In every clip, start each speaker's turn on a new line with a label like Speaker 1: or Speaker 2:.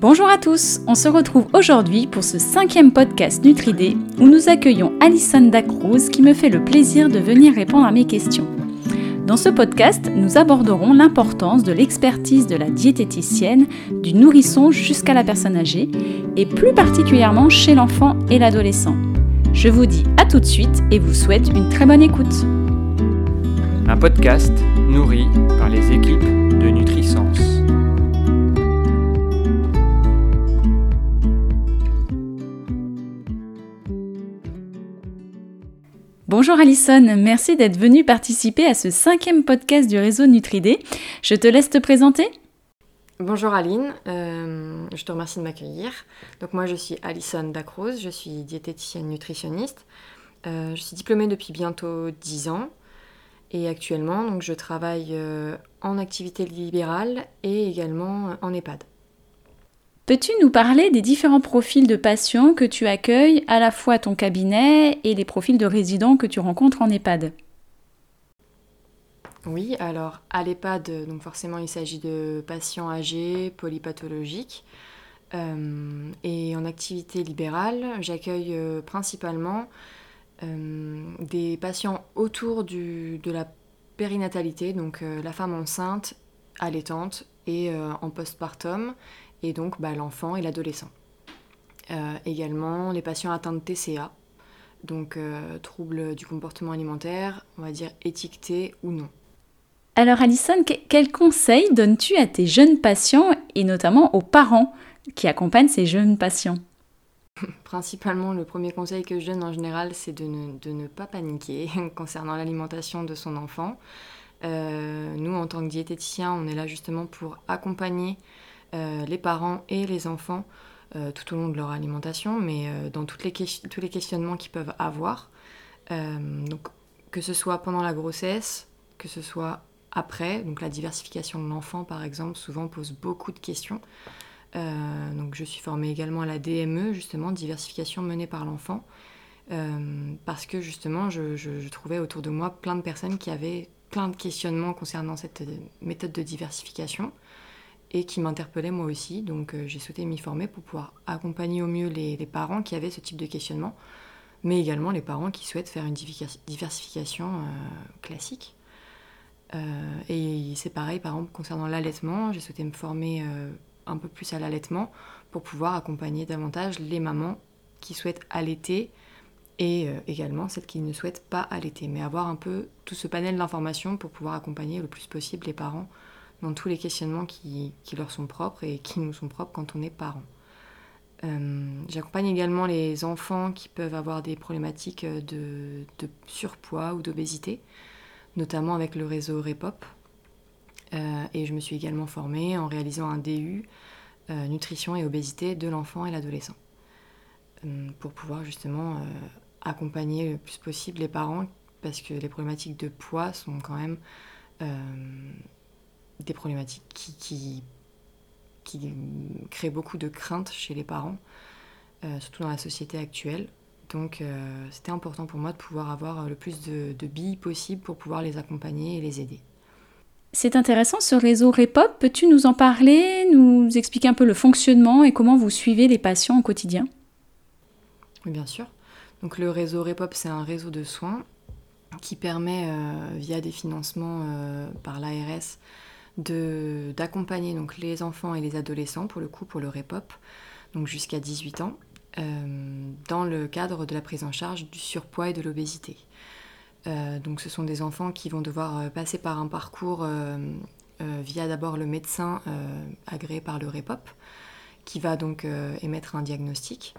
Speaker 1: Bonjour à tous, on se retrouve aujourd'hui pour ce cinquième podcast Nutridé où nous accueillons Alison Dacruz qui me fait le plaisir de venir répondre à mes questions. Dans ce podcast, nous aborderons l'importance de l'expertise de la diététicienne du nourrisson jusqu'à la personne âgée et plus particulièrement chez l'enfant et l'adolescent. Je vous dis à tout de suite et vous souhaite une très bonne écoute.
Speaker 2: Un podcast nourri par les équipes de Nutrisens.
Speaker 1: Bonjour Alison, merci d'être venue participer à ce cinquième podcast du réseau Nutridé. Je te laisse te présenter.
Speaker 3: Bonjour Aline, euh, je te remercie de m'accueillir. Donc moi je suis Alison Dacruz, je suis diététicienne nutritionniste. Euh, je suis diplômée depuis bientôt 10 ans et actuellement donc, je travaille euh, en activité libérale et également en EHPAD.
Speaker 1: Peux-tu nous parler des différents profils de patients que tu accueilles à la fois ton cabinet et les profils de résidents que tu rencontres en EHPAD?
Speaker 3: Oui, alors à l'EHPAD, donc forcément il s'agit de patients âgés, polypathologiques. Euh, et en activité libérale, j'accueille euh, principalement euh, des patients autour de la périnatalité, donc la femme enceinte, allaitante et en postpartum, et donc bah, l'enfant et l'adolescent. Euh, également les patients atteints de TCA, donc euh, troubles du comportement alimentaire, on va dire étiquetés ou non.
Speaker 1: Alors Alison, quels conseils donnes-tu à tes jeunes patients et notamment aux parents qui accompagnent ces jeunes patients?
Speaker 3: Principalement, le premier conseil que je donne en général, c'est de ne, pas paniquer concernant l'alimentation de son enfant. Euh, nous, en tant que diététiciens, on est là justement pour accompagner les parents et les enfants euh, tout au long de leur alimentation, mais euh, dans les tous les questionnements qu'ils peuvent avoir. donc, que ce soit pendant la grossesse, que ce soit après, donc la diversification de l'enfant par exemple, souvent pose beaucoup de questions. donc je suis formée également à la DME, justement, diversification menée par l'enfant, parce que justement je, trouvais autour de moi plein de personnes qui avaient plein de questionnements concernant cette méthode de diversification et qui m'interpellait moi aussi. Donc euh, j'ai souhaité m'y former pour pouvoir accompagner au mieux les, parents qui avaient ce type de questionnement, mais également les parents qui souhaitent faire une diversification euh, classique. Euh, et c'est pareil, par exemple, concernant l'allaitement, j'ai souhaité me former un peu plus à l'allaitement pour pouvoir accompagner davantage les mamans qui souhaitent allaiter et également celles qui ne souhaitent pas allaiter, mais avoir un peu tout ce panel d'informations pour pouvoir accompagner le plus possible les parents dans tous les questionnements qui, leur sont propres et qui nous sont propres quand on est parent. Euh, j'accompagne également les enfants qui peuvent avoir des problématiques de, surpoids ou d'obésité, notamment avec le réseau REPOP. Euh, et je me suis également formée en réalisant un DU euh, nutrition et obésité de l'enfant et l'adolescent, pour pouvoir justement accompagner le plus possible les parents, parce que les problématiques de poids sont quand même des problématiques qui, qui, créent beaucoup de craintes chez les parents, euh, surtout dans la société actuelle. Donc euh, c'était important pour moi de pouvoir avoir le plus de, billes possible pour pouvoir les accompagner et les aider.
Speaker 1: C'est intéressant ce réseau REPOP. Peux-tu nous en parler, nous expliquer un peu le fonctionnement et comment vous suivez les patients au quotidien?
Speaker 3: Oui, bien sûr. Donc le réseau REPOP, c'est un réseau de soins qui permet, euh, via des financements par l'ARS, d'accompagner donc les enfants et les adolescents pour le coup pour le REPOP, donc jusqu'à 18 ans, euh, dans le cadre de la prise en charge du surpoids et de l'obésité. Euh, donc ce sont des enfants qui vont devoir euh, passer par un parcours via d'abord le médecin agréé par le REPOP, qui va donc émettre un diagnostic.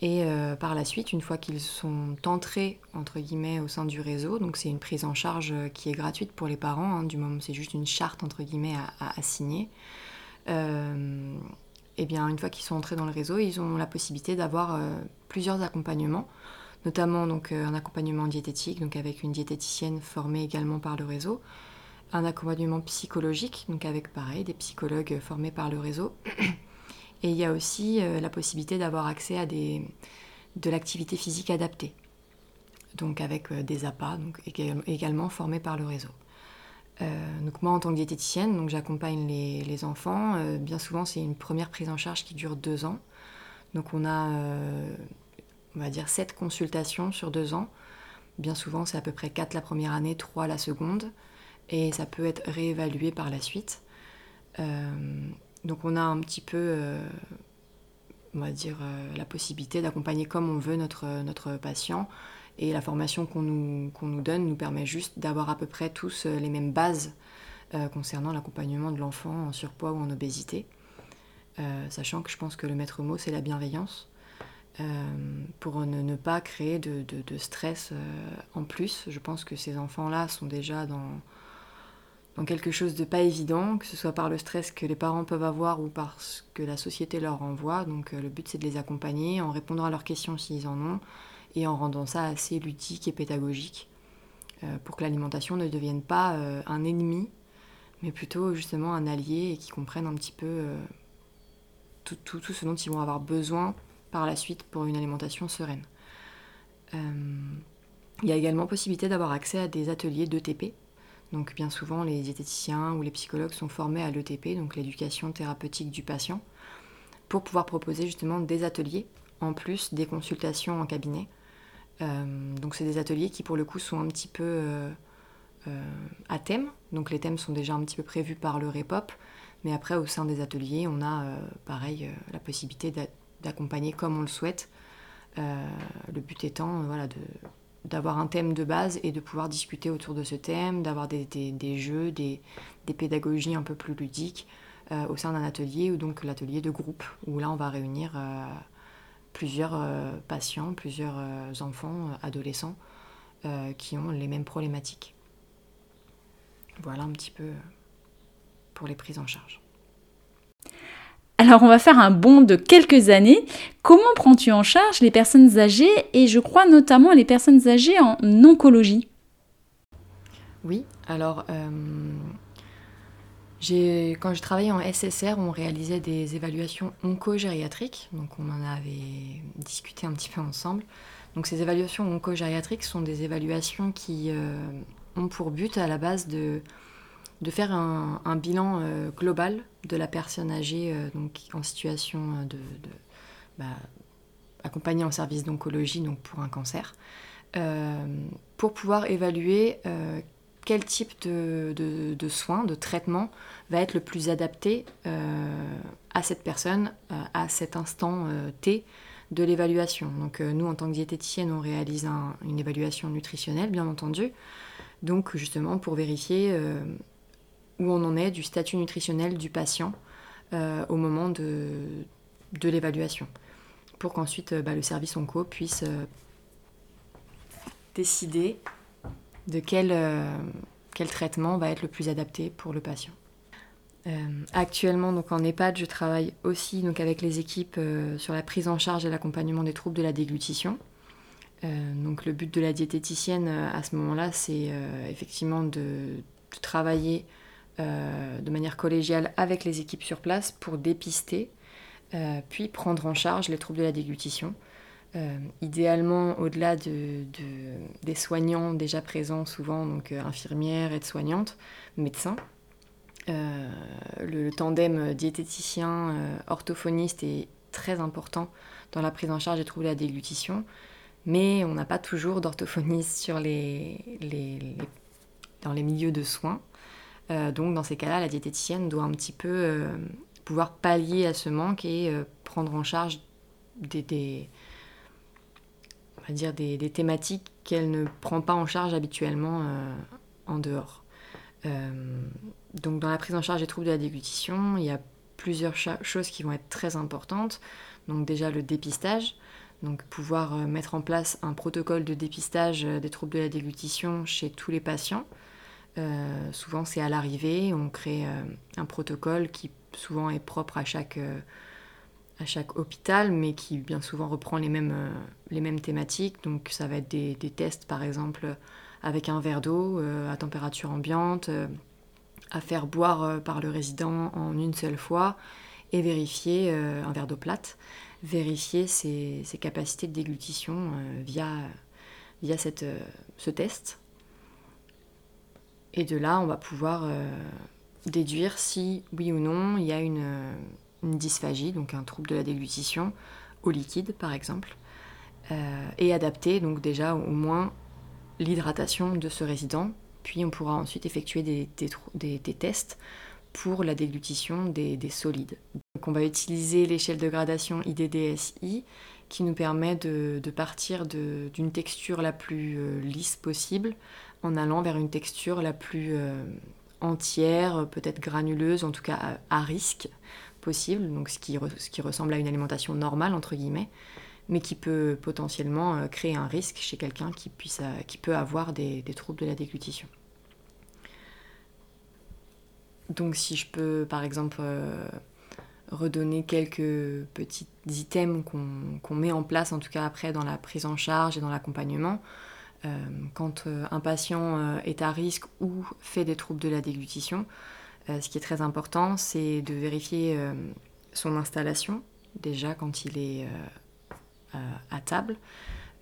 Speaker 3: Et euh, par la suite, une fois qu'ils sont entrés entre guillemets au sein du réseau, donc c'est une prise en charge euh, qui est gratuite pour les parents, hein, du moment c'est juste une charte entre guillemets à, signer. Euh, et bien une fois qu'ils sont entrés dans le réseau, ils ont la possibilité d'avoir plusieurs accompagnements, notamment donc un accompagnement diététique, donc avec une diététicienne formée également par le réseau, un accompagnement psychologique, donc avec pareil des psychologues formés par le réseau. Et il y a aussi euh, la possibilité d'avoir accès à de l'activité physique adaptée, donc avec euh, des appâts, donc également formés par le réseau. donc moi en tant que diététicienne, donc j'accompagne les, enfants. bien souvent c'est une première prise en charge qui dure deux ans. Donc on a, on va dire, sept consultations sur deux ans. Bien souvent c'est à peu près quatre la première année, trois la seconde. Et ça peut être réévalué par la suite. Donc on a un petit peu on va dire, euh, la possibilité d'accompagner comme on veut notre, notre patient. Et la formation qu'on nous, donne nous permet juste d'avoir à peu près tous euh, les mêmes bases euh, concernant l'accompagnement de l'enfant en surpoids ou en obésité. sachant que je pense que le maître mot, c'est la bienveillance. pour ne, pas créer de stress en plus. Je pense que ces enfants-là sont déjà dans, dans quelque chose de pas évident, que ce soit par le stress que les parents peuvent avoir ou par ce que la société leur envoie. Donc euh, le but c'est de les accompagner en répondant à leurs questions s'ils en ont et en rendant ça assez ludique et pédagogique euh, pour que l'alimentation ne devienne pas euh, un ennemi, mais plutôt justement un allié et qu'ils comprennent un petit peu tout, tout, tout, ce dont ils vont avoir besoin par la suite pour une alimentation sereine. Il y a également possibilité d'avoir accès à des ateliers d'ETP, donc bien souvent, les diététiciens ou les psychologues sont formés à l'ETP, donc l'éducation thérapeutique du patient, pour pouvoir proposer justement des ateliers, en plus des consultations en cabinet. Euh, donc c'est des ateliers qui pour le coup sont un petit peu euh, euh, à thème, donc les thèmes sont déjà un petit peu prévus par le REPOP, mais après au sein des ateliers, on a pareil la possibilité d'accompagner comme on le souhaite. le but étant voilà, de, d'avoir un thème de base et de pouvoir discuter autour de ce thème, d'avoir des, jeux, des, pédagogies un peu plus ludiques euh, au sein d'un atelier ou donc l'atelier de groupe où là on va réunir euh, plusieurs euh, patients, plusieurs enfants, adolescents qui ont les mêmes problématiques. Voilà un petit peu pour les prises en charge.
Speaker 1: Alors on va faire un bond de quelques années. Comment prends-tu en charge les personnes âgées et je crois notamment les personnes âgées en oncologie?
Speaker 3: Oui, alors euh, quand je travaillais en SSR, on réalisait des évaluations oncogériatriques, donc on en avait discuté un petit peu ensemble. Donc ces évaluations oncogériatriques sont des évaluations qui euh, ont pour but à la base de de faire un, bilan euh, global de la personne âgée euh, donc, en situation euh, de, bah, accompagnée en service d'oncologie donc pour un cancer, pour pouvoir évaluer quel type de, de, soins, de traitement va être le plus adapté à cette personne à cet instant T de l'évaluation. Donc nous, en tant que diététicienne, on réalise une évaluation nutritionnelle, bien entendu. Donc justement pour vérifier où on en est du statut nutritionnel du patient euh, au moment de, l'évaluation, pour qu'ensuite euh, bah, le service onco puisse euh, décider de quel, traitement va être le plus adapté pour le patient. actuellement, donc en EHPAD, je travaille aussi donc, avec les équipes sur la prise en charge et l'accompagnement des troubles de la déglutition. donc le but de la diététicienne à ce moment-là, c'est effectivement de, travailler euh, de manière collégiale avec les équipes sur place pour dépister, euh, puis prendre en charge les troubles de la déglutition. Euh, idéalement, au-delà de, des soignants déjà présents, souvent donc infirmières, aides-soignantes, médecins, le, tandem diététicien-orthophoniste est très important dans la prise en charge des troubles de la déglutition, mais on n'a pas toujours les, dans les milieux de soins. Euh, donc dans ces cas-là, la diététicienne doit un petit peu euh, pouvoir pallier à ce manque et euh, prendre en charge des, on va dire des, thématiques qu'elle ne prend pas en charge habituellement en dehors. donc dans la prise en charge des troubles de la déglutition, il y a plusieurs choses qui vont être très importantes. Donc déjà le dépistage, donc pouvoir mettre en place un protocole de dépistage des troubles de la déglutition chez tous les patients. Euh, souvent, c'est à l'arrivée, on crée euh, un protocole qui souvent est propre à chaque, euh, à chaque hôpital, mais qui bien souvent reprend les mêmes, les mêmes thématiques. Donc, ça va être des, tests, par exemple, avec un verre d'eau à température ambiante, à faire boire par le résident en une seule fois, et vérifier un verre d'eau plate, vérifier ses, ses, capacités de déglutition via, via cette, ce test Et de là, on va pouvoir déduire si, oui ou non, il y a une, dysphagie, donc un trouble de la déglutition, au liquide par exemple, et adapter donc déjà au moins l'hydratation de ce résident. Puis on pourra ensuite effectuer des, tests pour la déglutition des, solides. On va utiliser l'échelle de gradation IDDSI qui nous permet de, partir d'une texture la plus euh, lisse possible en allant vers une texture la plus euh, entière, peut-être granuleuse, en tout cas à, risque possible, donc ce qui, ressemble à une alimentation normale entre guillemets, mais qui peut potentiellement euh, créer un risque chez quelqu'un qui, qui peut avoir des troubles de la déglutition. Donc si je peux par exemple euh, redonner quelques petits items qu'on met en place, en tout cas après dans la prise en charge et dans l'accompagnement, euh, quand euh, un patient est à risque ou fait des troubles de la déglutition, ce qui est très important, c'est de vérifier son installation, déjà quand il est à table,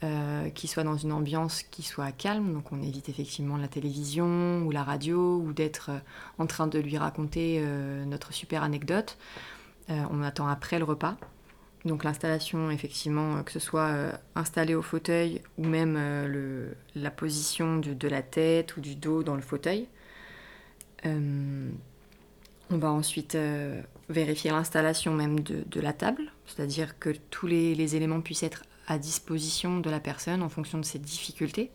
Speaker 3: euh, qui soit dans une ambiance qui soit calme, donc on évite effectivement la télévision ou la radio ou d'être euh, en train de lui raconter euh, notre super anecdote. on attend après le repas. Donc l'installation, effectivement, que ce soit installé au fauteuil ou même la position de, la tête ou du dos dans le fauteuil. on va ensuite vérifier l'installation même de, la table, c'est-à-dire que tous les éléments puissent être à disposition de la personne en fonction de ses difficultés.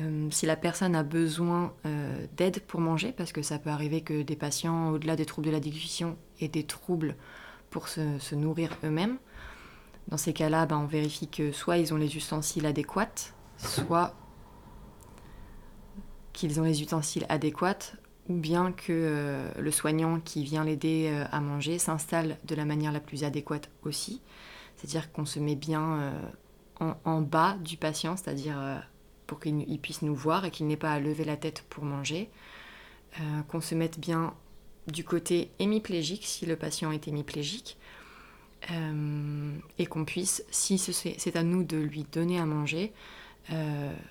Speaker 3: Euh, si la personne a besoin euh, d'aide pour manger, parce que ça peut arriver que des patients, au-delà des troubles de la digestion, aient des troubles pour se, nourrir eux-mêmes, dans ces cas-là, ben, on vérifie que soit ils ont les ustensiles adéquats, soit qu'ils ont les ustensiles adéquats, ou bien que euh, le soignant qui vient l'aider à manger s'installe de la manière la plus adéquate aussi. C'est-à-dire qu'on se met bien euh, en, bas du patient, c'est-à-dire euh, pour qu'il puisse nous voir et qu'il n'ait pas à lever la tête pour manger. Euh, qu'on se mette bien du côté hémiplégique si le patient est hémiplégique. et qu'on puisse, si c'est à nous de lui donner à manger,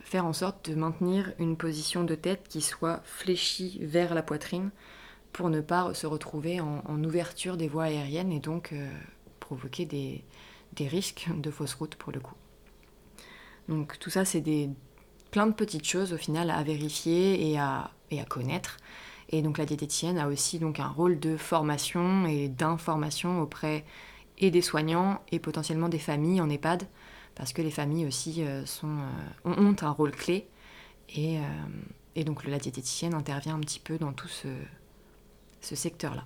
Speaker 3: faire en sorte de maintenir une position de tête qui soit fléchie vers la poitrine pour ne pas se retrouver en, ouverture des voies aériennes et donc provoquer des, risques de fausse route pour le coup. Donc tout ça, c'est plein de petites choses au final à vérifier et à, et à connaître. Et donc la diététicienne a aussi donc un rôle de formation et d'information auprès et des soignants et potentiellement des familles en EHPAD, parce que les familles aussi euh, sont, euh, ont un rôle clé. Et, euh, et donc la diététicienne intervient un petit peu dans tout ce, ce secteur-là.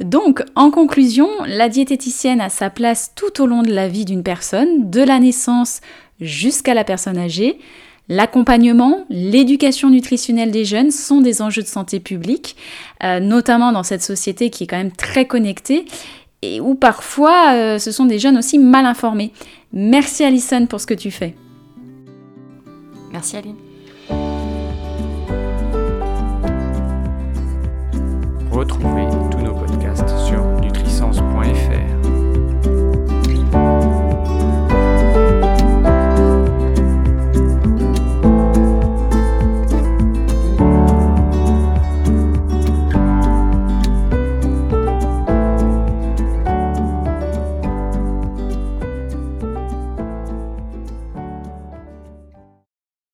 Speaker 1: Donc, en conclusion, la diététicienne a sa place tout au long de la vie d'une personne, de la naissance jusqu'à la personne âgée. L'accompagnement, l'éducation nutritionnelle des jeunes sont des enjeux de santé publique, euh, notamment dans cette société qui est quand même très connectée et où parfois euh, ce sont des jeunes aussi mal informés. Merci Alison pour ce que tu fais.
Speaker 3: Merci Aline.
Speaker 2: Retrouvez